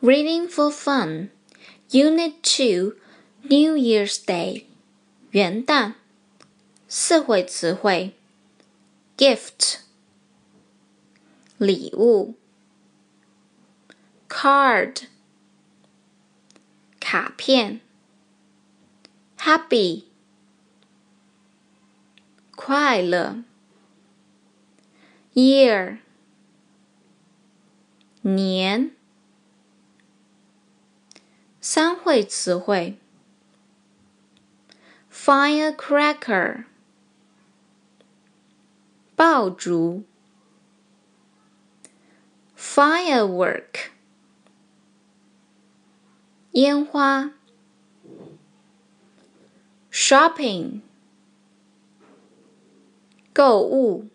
Reading for Fun, Unit 2, New Year's Day, 元旦，四会词汇：gift 礼物，card 卡片，happy 快乐，year 年。 三会词汇：firecracker，爆竹；firework，烟花；shopping，购物。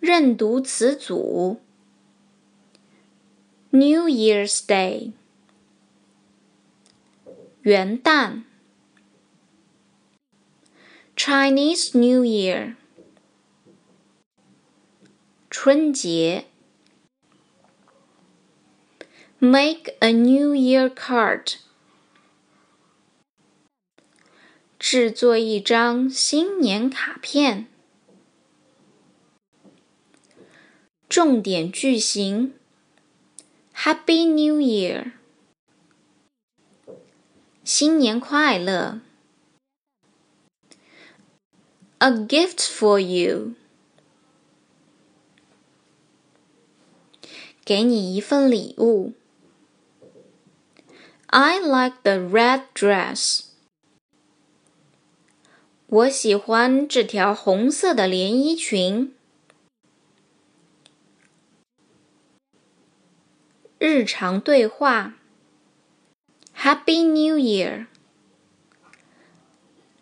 认读词组：New Year's Day。元旦，Chinese New Year，春节，Make a New Year card，制作一张新年卡片。重点句型，Happy New Year。 新年快乐！A gift for you，给你一份礼物。I like the red dress，我喜欢这条红色的连衣裙。日常对话。 Happy New Year!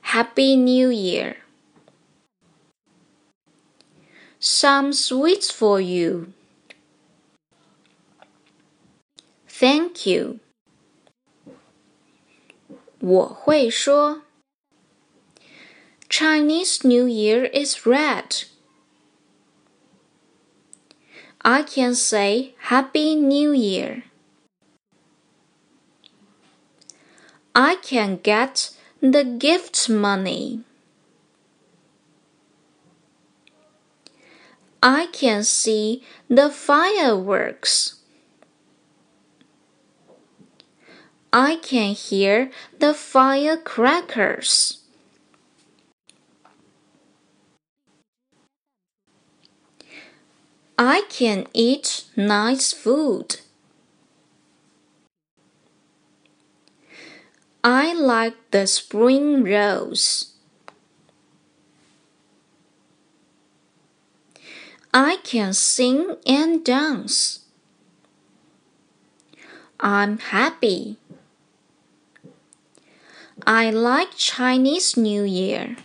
Happy New Year! Some sweets for you. Thank you. 我会说 Chinese New Year is red. I can say Happy New Year. I can get the gift money. I can see the fireworks. I can hear the firecrackers. I can eat nice food. I like the spring rolls. I can sing and dance. I'm happy. I like Chinese New Year.